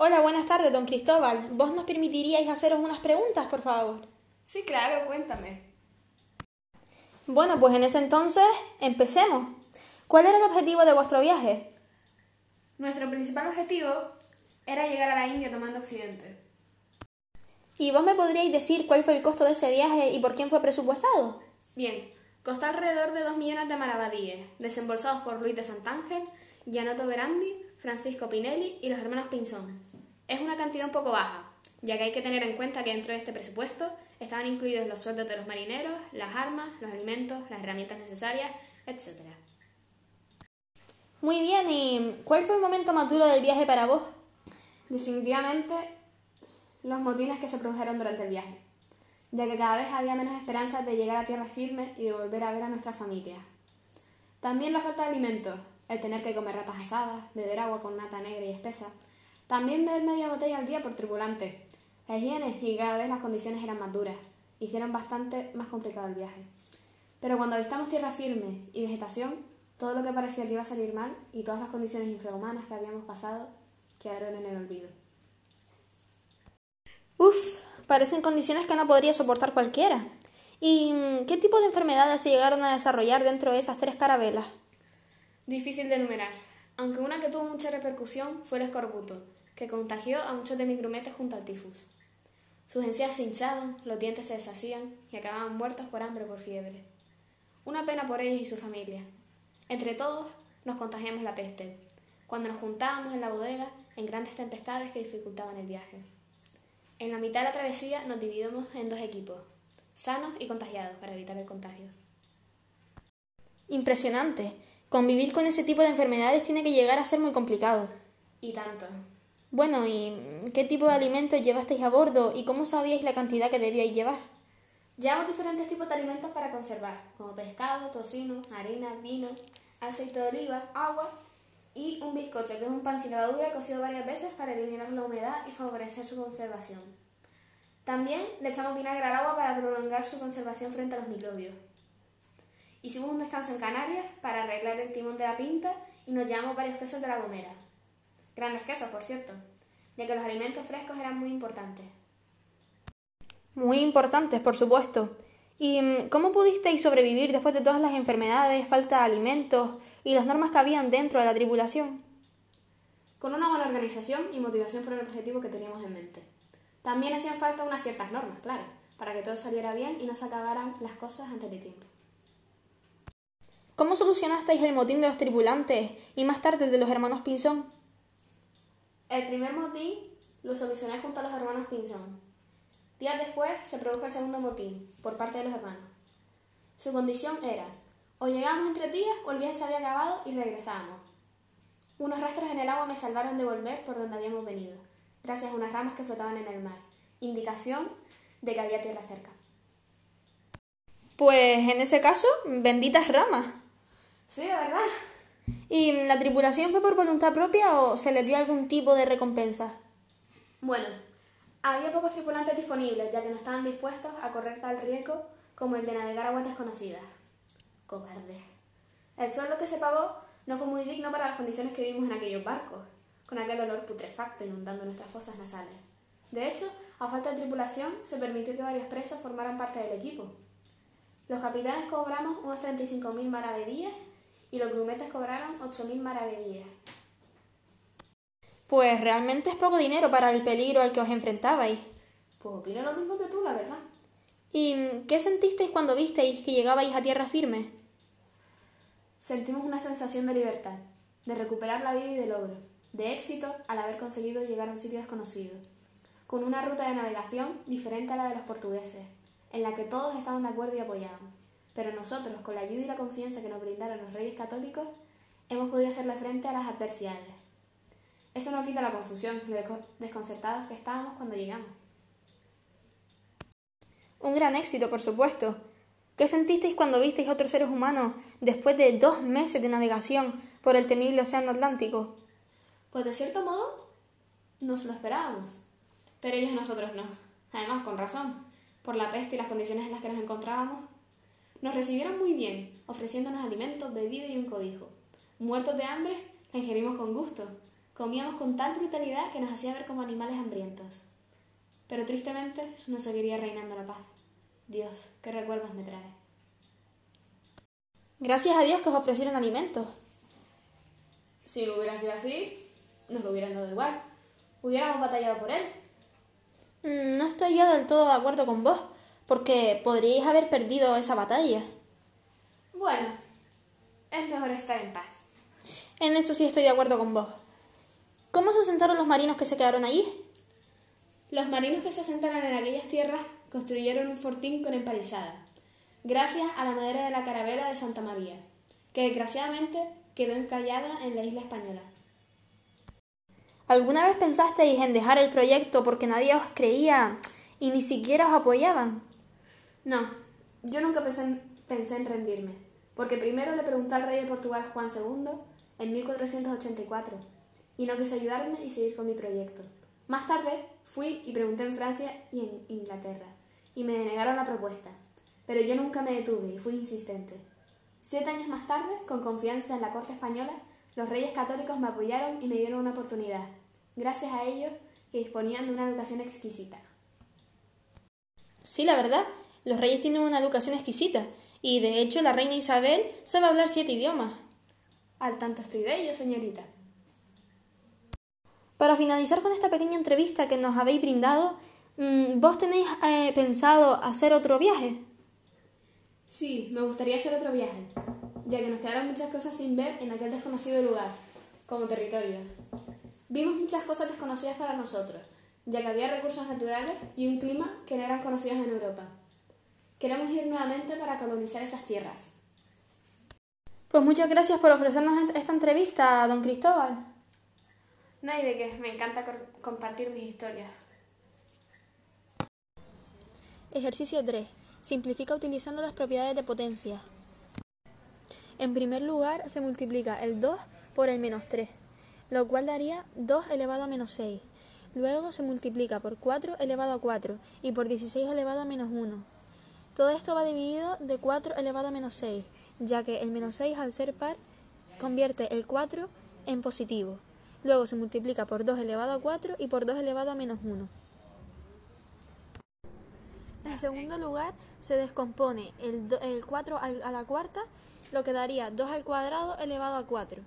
Hola, buenas tardes, don Cristóbal. ¿Vos nos permitiríais haceros unas preguntas, por favor? Sí, claro, cuéntame. Bueno, pues en ese entonces, empecemos. ¿Cuál era el objetivo de vuestro viaje? Nuestro principal objetivo era llegar a la India tomando Occidente. ¿Y vos me podríais decir cuál fue el costo de ese viaje y por quién fue presupuestado? Bien, costó alrededor de 2 millones de maravadíes, desembolsados por Luis de Santángel, Gianotto Berandi, Francisco Pinelli y los hermanos Pinzón. Es una cantidad un poco baja, ya que hay que tener en cuenta que dentro de este presupuesto estaban incluidos los sueldos de los marineros, las armas, los alimentos, las herramientas necesarias, etc. Muy bien, ¿y cuál fue el momento más duro del viaje para vos? Definitivamente los motines que se produjeron durante el viaje, ya que cada vez había menos esperanzas de llegar a tierra firme y de volver a ver a nuestra familia. También la falta de alimentos, el tener que comer ratas asadas, beber agua con nata negra y espesa, también beber media botella al día por tripulante. La higiene y cada vez las condiciones eran más duras, hicieron bastante más complicado el viaje. Pero cuando avistamos tierra firme y vegetación, todo lo que parecía que iba a salir mal y todas las condiciones infrahumanas que habíamos pasado quedaron en el olvido. Uf, parecen condiciones que no podría soportar cualquiera. ¿Y qué tipo de enfermedades se llegaron a desarrollar dentro de esas tres carabelas? Difícil de enumerar, aunque una que tuvo mucha repercusión fue el escorbuto, que contagió a muchos de mis grumetes junto al tifus. Sus encías se hinchaban, los dientes se deshacían y acababan muertos por hambre o por fiebre. Una pena por ellos y su familia. Entre todos nos contagiamos la peste, cuando nos juntábamos en la bodega en grandes tempestades que dificultaban el viaje. En la mitad de la travesía nos dividimos en dos equipos, sanos y contagiados, para evitar el contagio. Impresionante. Convivir con ese tipo de enfermedades tiene que llegar a ser muy complicado. Y tanto. Bueno, ¿y qué tipo de alimentos llevasteis a bordo y cómo sabíais la cantidad que debíais llevar? Llevamos diferentes tipos de alimentos para conservar, como pescado, tocino, harina, vino, aceite de oliva, agua y un bizcocho, que es un pan sin levadura cocido varias veces para eliminar la humedad y favorecer su conservación. También le echamos vinagre al agua para prolongar su conservación frente a los microbios. Hicimos un descanso en Canarias para arreglar el timón de la pinta y nos llevamos varios quesos de la gomera. Grandes quesos, por cierto, ya que los alimentos frescos eran muy importantes. Muy importantes, por supuesto. ¿Y mm, cómo pudisteis sobrevivir después de todas las enfermedades, falta de alimentos y las normas que habían dentro de la tripulación? Con una buena organización y motivación por el objetivo que teníamos en mente. También hacían falta unas ciertas normas, claro, para que todo saliera bien y no se acabaran las cosas antes de tiempo. ¿Cómo solucionasteis el motín de los tripulantes y más tarde el de los hermanos Pinzón? El primer motín lo solucioné junto a los hermanos Pinzón. Días después se produjo el segundo motín, por parte de los hermanos. Su condición era, o llegábamos entre días o el viaje se había acabado y regresábamos. Unos rastros en el agua me salvaron de volver por donde habíamos venido, gracias a unas ramas que flotaban en el mar, indicación de que había tierra cerca. Pues en ese caso, benditas ramas. Sí, la verdad. ¿Y la tripulación fue por voluntad propia o se les dio algún tipo de recompensa? Bueno, había pocos tripulantes disponibles, ya que no estaban dispuestos a correr tal riesgo como el de navegar aguas desconocidas. Cobarde. El sueldo que se pagó no fue muy digno para las condiciones que vivimos en aquellos barcos, con aquel olor putrefacto inundando nuestras fosas nasales. De hecho, a falta de tripulación, se permitió que varios presos formaran parte del equipo. Los capitanes cobramos unos 35.000 maravedíes y los grumetes cobraron 8.000 maravedíes. Pues realmente es poco dinero para el peligro al que os enfrentabais. Pues opino lo mismo que tú, la verdad. ¿Y qué sentisteis cuando visteis que llegabais a tierra firme? Sentimos una sensación de libertad, de recuperar la vida y de logro, de éxito al haber conseguido llegar a un sitio desconocido, con una ruta de navegación diferente a la de los portugueses, en la que todos estaban de acuerdo y apoyaban. Pero nosotros, con la ayuda y la confianza que nos brindaron los reyes católicos, hemos podido hacerle frente a las adversidades. Eso no quita la confusión y lo desconcertados que estábamos cuando llegamos. Un gran éxito, por supuesto. ¿Qué sentisteis cuando visteis a otros seres humanos después de dos meses de navegación por el temible Océano Atlántico? Pues de cierto modo, nos lo esperábamos. Pero ellos nosotros no. Además, con razón, por la peste y las condiciones en las que nos encontrábamos. Nos recibieron muy bien, ofreciéndonos alimentos, bebida y un cobijo. Muertos de hambre, la ingerimos con gusto, Comíamos con tal brutalidad que nos hacía ver como animales hambrientos. Pero tristemente no seguiría reinando la paz. Dios, qué recuerdos me trae. Gracias a Dios que os ofrecieron alimentos. Si lo hubiera sido así, nos lo hubieran dado igual. Hubiéramos batallado por él. Mm, no estoy yo del todo de acuerdo con vos, porque podríais haber perdido esa batalla. Bueno, es mejor estar en paz. En eso sí estoy de acuerdo con vos. ¿Cómo se asentaron los marinos que se quedaron allí? Los marinos que se asentaron en aquellas tierras construyeron un fortín con empalizada, gracias a la madera de la carabela de Santa María, que desgraciadamente quedó encallada en la isla española. ¿Alguna vez pensasteis en dejar el proyecto porque nadie os creía y ni siquiera os apoyaban? No, yo nunca pensé en, rendirme, porque primero le pregunté al rey de Portugal Juan II en 1484 y no quiso ayudarme y seguir con mi proyecto. Más tarde fui y pregunté en Francia y en Inglaterra y me denegaron la propuesta, pero yo nunca me detuve y fui insistente. Siete años más tarde, con confianza en la corte española, los reyes católicos me apoyaron y me dieron una oportunidad, gracias a ellos que disponían de una educación exquisita. Sí, la verdad, los reyes tienen una educación exquisita, y de hecho la reina Isabel sabe hablar siete idiomas. Al tanto estoy de ello, señorita. Para finalizar con esta pequeña entrevista que nos habéis brindado, mm, ¿vos tenéis eh, pensado hacer otro viaje? Sí, me gustaría hacer otro viaje, ya que nos quedaron muchas cosas sin ver en aquel desconocido lugar, como territorio. Vimos muchas cosas desconocidas para nosotros, ya que había recursos naturales y un clima que no eran conocidos en Europa. Queremos ir nuevamente para colonizar esas tierras. Pues muchas gracias por ofrecernos esta entrevista, don Cristóbal. No hay de qué, me encanta compartir mis historias. Ejercicio 3. Simplifica utilizando las propiedades de potencia. En primer lugar, se multiplica el 2 por el menos 3, lo cual daría 2 elevado a menos 6. Luego se multiplica por 4 elevado a 4 y por 16 elevado a menos 1. Todo esto va dividido de 4 elevado a menos 6, ya que el menos 6 al ser par convierte el 4 en positivo. Luego se multiplica por 2 elevado a 4 y por 2 elevado a menos 1. En segundo lugar, se descompone el, 4 a la cuarta, lo que daría 2 al cuadrado elevado a 4.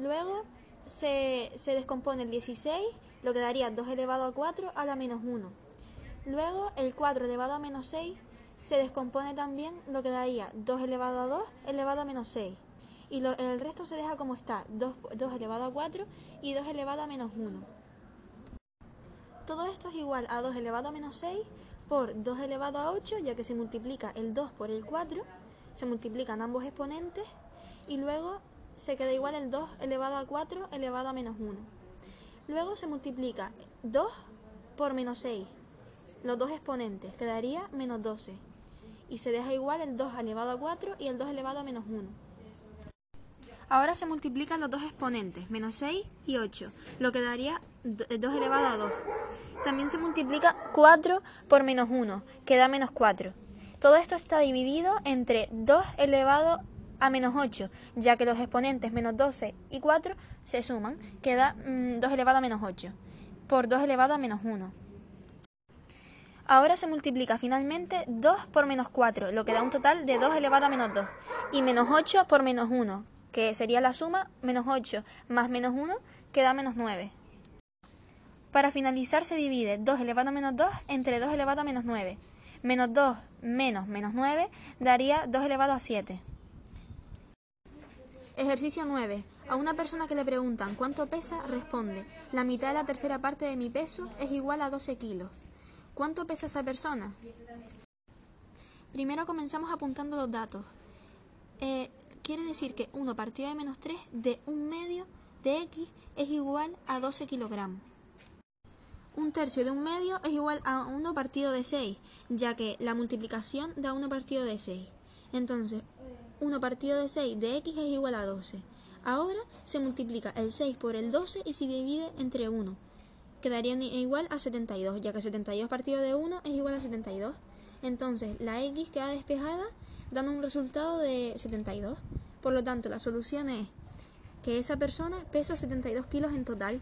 Luego se, se descompone el 16, lo que daría 2 elevado a 4 a la menos 1. Luego el 4 elevado a menos 6 se descompone también, lo que daría 2 elevado a 2 elevado a menos 6 y el resto se deja como está, 2, 2 elevado a 4 y 2 elevado a menos 1. Todo esto es igual a 2 elevado a menos 6 por 2 elevado a 8, ya que se multiplica el 2 por el 4, se multiplican ambos exponentes y luego se queda igual el 2 elevado a 4 elevado a menos 1. Luego se multiplica 2 por menos 6, los dos exponentes, quedaría menos 12. Y se deja igual el 2 elevado a 4 y el 2 elevado a menos 1. Ahora se multiplican los dos exponentes, menos 6 y 8, lo que daría 2 elevado a 2. También se multiplica 4 por menos 1, que da menos 4. Todo esto está dividido entre 2 elevado a menos 8, ya que los exponentes menos 12 y 4 se suman, que da 2 mm, elevado a menos 8, por 2 elevado a menos 1. Ahora se multiplica finalmente 2 por menos 4, lo que da un total de 2 elevado a menos 2, y menos 8 por menos 1, que sería la suma menos 8 más menos 1, que da menos 9. Para finalizar se divide 2 elevado a menos 2 entre 2 elevado a menos 9. Menos 2 menos menos 9 daría 2 elevado a 7. Ejercicio 9. A una persona que le preguntan cuánto pesa, responde, la mitad de la tercera parte de mi peso es igual a 12 kilos. ¿Cuánto pesa esa persona? Primero comenzamos apuntando los datos. Eh, quiere decir que 1 partido de menos 3 de un medio de x es igual a 12 kilogramos. Un tercio de un medio es igual a 1 partido de 6, ya que la multiplicación da 1 partido de 6. Entonces, 1 partido de 6 de x es igual a 12. Ahora se multiplica el 6 por el 12 y se divide entre 1. Quedaría igual a 72, ya que 72 partido de 1 es igual a 72. Entonces, la x queda despejada dando un resultado de 72. Por lo tanto, la solución es que esa persona pesa 72 kilos en total.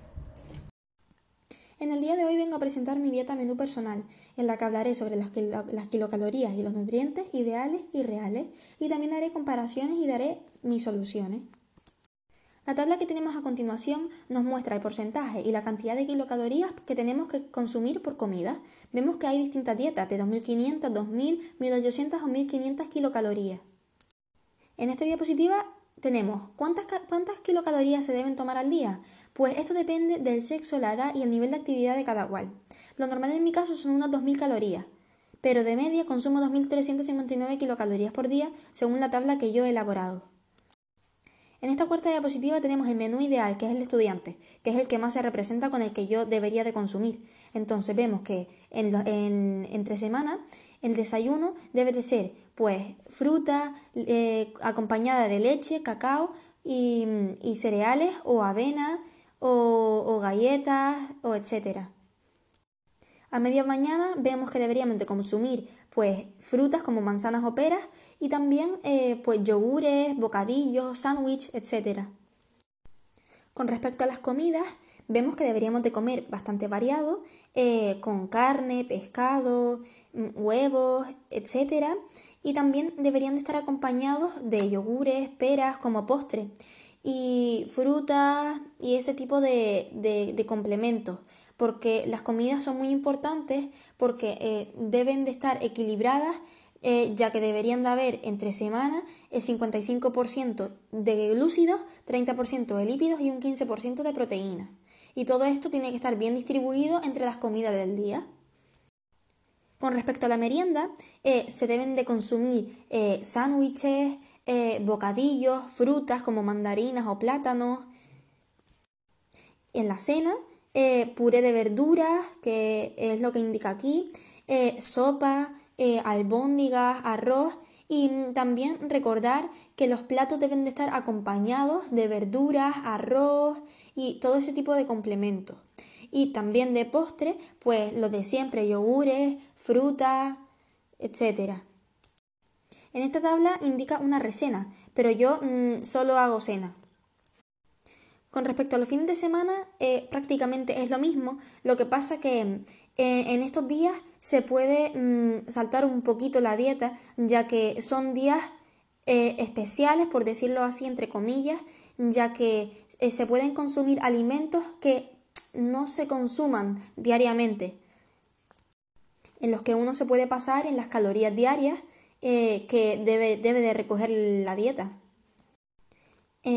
En el día de hoy vengo a presentar mi dieta menú personal, en la que hablaré sobre las, kilocalorías y los nutrientes ideales y reales, y también haré comparaciones y daré mis soluciones. La tabla que tenemos a continuación nos muestra el porcentaje y la cantidad de kilocalorías que tenemos que consumir por comida. Vemos que hay distintas dietas de 2.500, 2.000, 1.800 o 1.500 kilocalorías. En esta diapositiva tenemos cuántas, kilocalorías se deben tomar al día. Pues esto depende del sexo, la edad y el nivel de actividad de cada cual. Lo normal en mi caso son unas 2.000 calorías, pero de media consumo 2.359 kilocalorías por día según la tabla que yo he elaborado. En esta cuarta diapositiva tenemos el menú ideal, que es el de estudiante, que es el que más se representa con el que yo debería de consumir. Entonces vemos que en, entre semana el desayuno debe de ser pues fruta eh, acompañada de leche, cacao y, cereales o avena o, galletas o etcétera. A media mañana vemos que deberíamos de consumir pues frutas como manzanas o peras y también eh, pues yogures, bocadillos, sándwich, etc. Con respecto a las comidas, vemos que deberíamos de comer bastante variado, eh, con carne, pescado, mm, huevos, etc. Y también deberían de estar acompañados de yogures, peras como postre y frutas y ese tipo de, de, complementos porque las comidas son muy importantes porque eh, deben de estar equilibradas eh, ya que deberían de haber entre semana el 55% de glúcidos, 30% de lípidos y un 15% de proteínas. Y todo esto tiene que estar bien distribuido entre las comidas del día. Con respecto a la merienda, eh, se deben de consumir eh, sándwiches, bocadillos, frutas como mandarinas o plátanos. En la cena, puré de verduras, que es lo que indica aquí, sopa, eh, albóndigas, arroz y también recordar que los platos deben de estar acompañados de verduras, arroz y todo ese tipo de complementos. Y también de postre, pues lo de siempre, yogures, fruta, etc. En esta tabla indica una recena, pero yo mm, solo hago cena. Con respecto a los fines de semana, eh, prácticamente es lo mismo, lo que pasa que eh, en estos días se puede mm, saltar un poquito la dieta, ya que son días eh, especiales, por decirlo así, entre comillas, ya que eh, se pueden consumir alimentos que no se consuman diariamente, en los que uno se puede pasar en las calorías diarias que debe, debe, de recoger la dieta.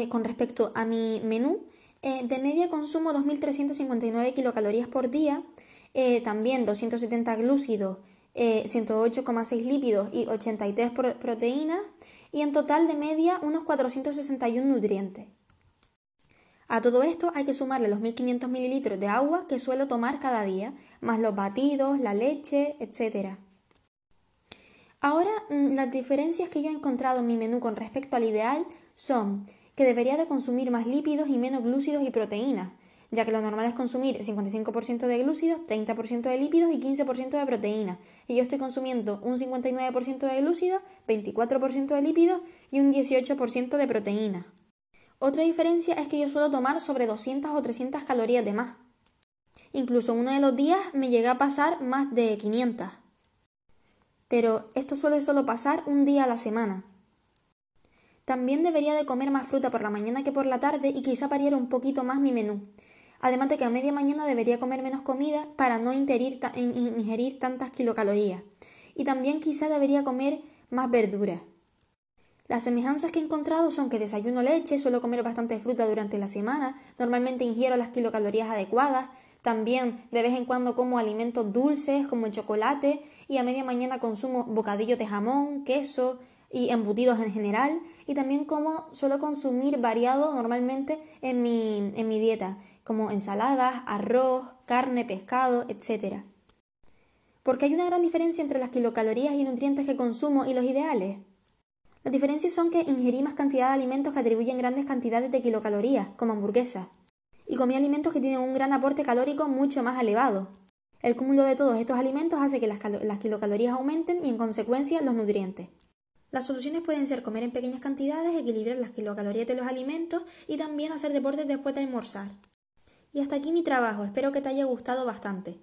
con respecto a mi menú, de media consumo 2.359 kilocalorías por día, eh, también 270 glúcidos, 108,6 eh, lípidos y 83 proteínas, y en total de media unos 461 nutrientes. A todo esto hay que sumarle los 1500 mililitros de agua que suelo tomar cada día, más los batidos, la leche, etc. Ahora, mm, las diferencias que yo he encontrado en mi menú con respecto al ideal son que debería de consumir más lípidos y menos glúcidos y proteínas, ya que lo normal es consumir 55% de glúcidos, 30% de lípidos y 15% de proteínas. Y yo estoy consumiendo un 59% de glúcidos, 24% de lípidos y un 18% de proteínas. Otra diferencia es que yo suelo tomar sobre 200 o 300 calorías de más. Incluso uno de los días me llega a pasar más de 500. Pero esto suele solo pasar un día a la semana. También debería de comer más fruta por la mañana que por la tarde y quizá variar un poquito más mi menú además de que a media mañana debería comer menos comida para no ingerir, ingerir tantas kilocalorías. Y también quizá debería comer más verduras. Las semejanzas que he encontrado son que desayuno leche, suelo comer bastante fruta durante la semana, normalmente ingiero las kilocalorías adecuadas, también de vez en cuando como alimentos dulces como el chocolate y a media mañana consumo bocadillos de jamón, queso y embutidos en general y también como suelo consumir variado normalmente en mi, en mi dieta como ensaladas, arroz, carne, pescado, etc. Porque hay una gran diferencia entre las kilocalorías y nutrientes que consumo y los ideales. Las diferencias son que ingerí más cantidad de alimentos que atribuyen grandes cantidades de kilocalorías, como hamburguesas, y comí alimentos que tienen un gran aporte calórico mucho más elevado. El cúmulo de todos estos alimentos hace que las, las kilocalorías aumenten y en consecuencia los nutrientes. Las soluciones pueden ser comer en pequeñas cantidades, equilibrar las kilocalorías de los alimentos y también hacer deportes después de almorzar. Y hasta aquí mi trabajo, espero que te haya gustado bastante.